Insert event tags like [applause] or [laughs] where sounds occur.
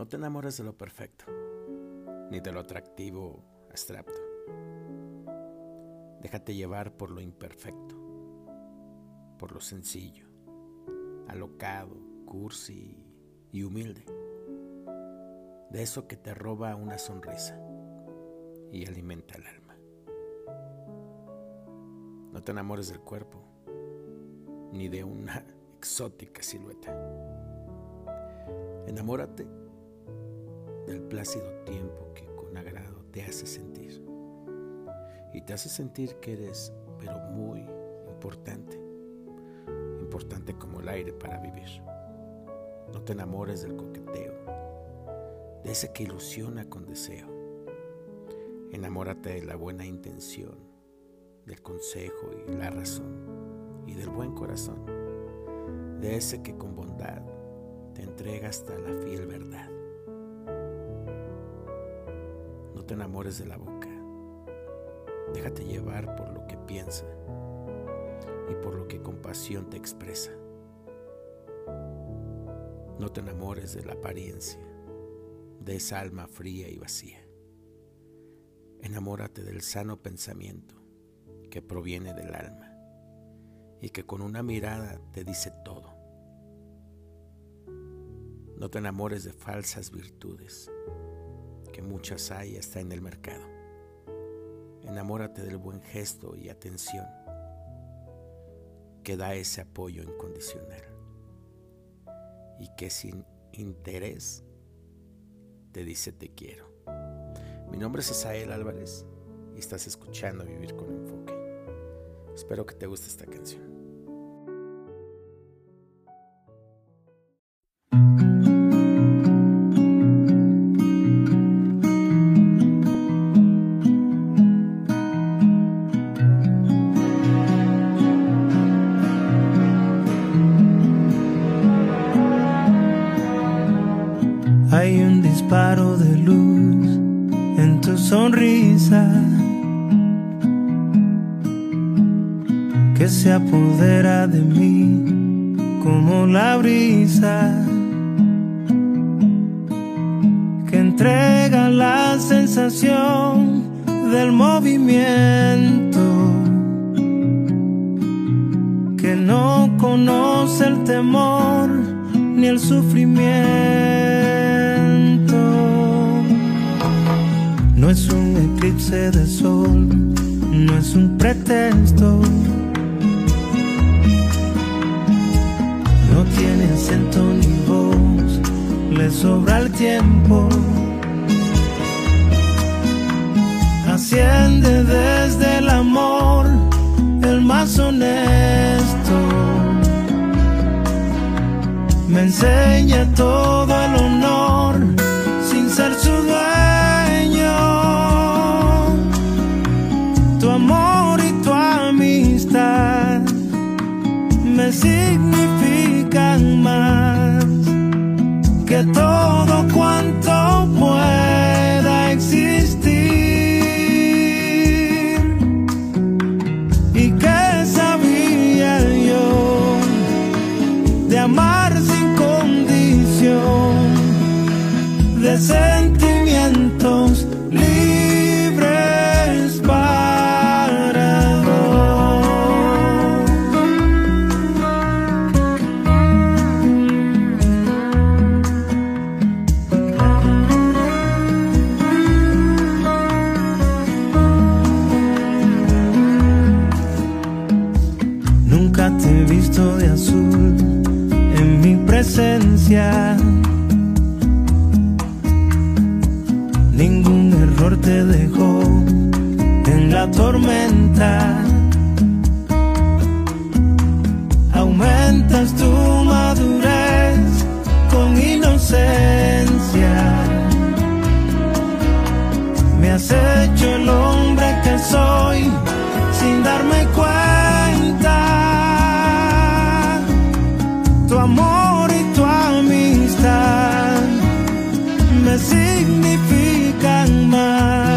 No te enamores de lo perfecto, ni de lo atractivo abstracto. Déjate llevar por lo imperfecto, por lo sencillo, alocado, cursi y humilde. De eso que te roba una sonrisa y alimenta el alma. No te enamores del cuerpo, ni de una [laughs] exótica silueta. Enamórate del plácido tiempo que con agrado te hace sentir. Y te hace sentir que eres, pero muy importante. Importante como el aire para vivir. No te enamores del coqueteo, de ese que ilusiona con deseo. Enamórate de la buena intención, del consejo y la razón, y del buen corazón, de ese que con bondad te entrega hasta la fiel verdad. Te enamores de la boca, déjate llevar por lo que piensa y por lo que con pasión te expresa. No te enamores de la apariencia, de esa alma fría y vacía. Enamórate del sano pensamiento que proviene del alma y que con una mirada te dice todo. No te enamores de falsas virtudes, muchas hay hasta en el mercado. Enamórate del buen gesto y atención que da ese apoyo incondicional y que sin interés te dice te quiero. Mi nombre es Isael Álvarez y estás escuchando Vivir con Enfoque. Espero que te guste esta canción. Sonrisa que se apodera de mí como la brisa que entrega la sensación del movimiento que no conoce el temor ni el sufrimiento. No es un eclipse de sol, no es un pretexto. No tiene acento ni voz, le sobra el tiempo. Asciende desde el amor, el más honesto. Me enseña todo significan más que todo cuanto pueda existir. ¿Y qué sabía yo de amar sin condición, de sentimientos? Ningún error te dejó en la tormenta. Aumentas tu madurez con inocencia. Me has hecho el hombre que soy significan más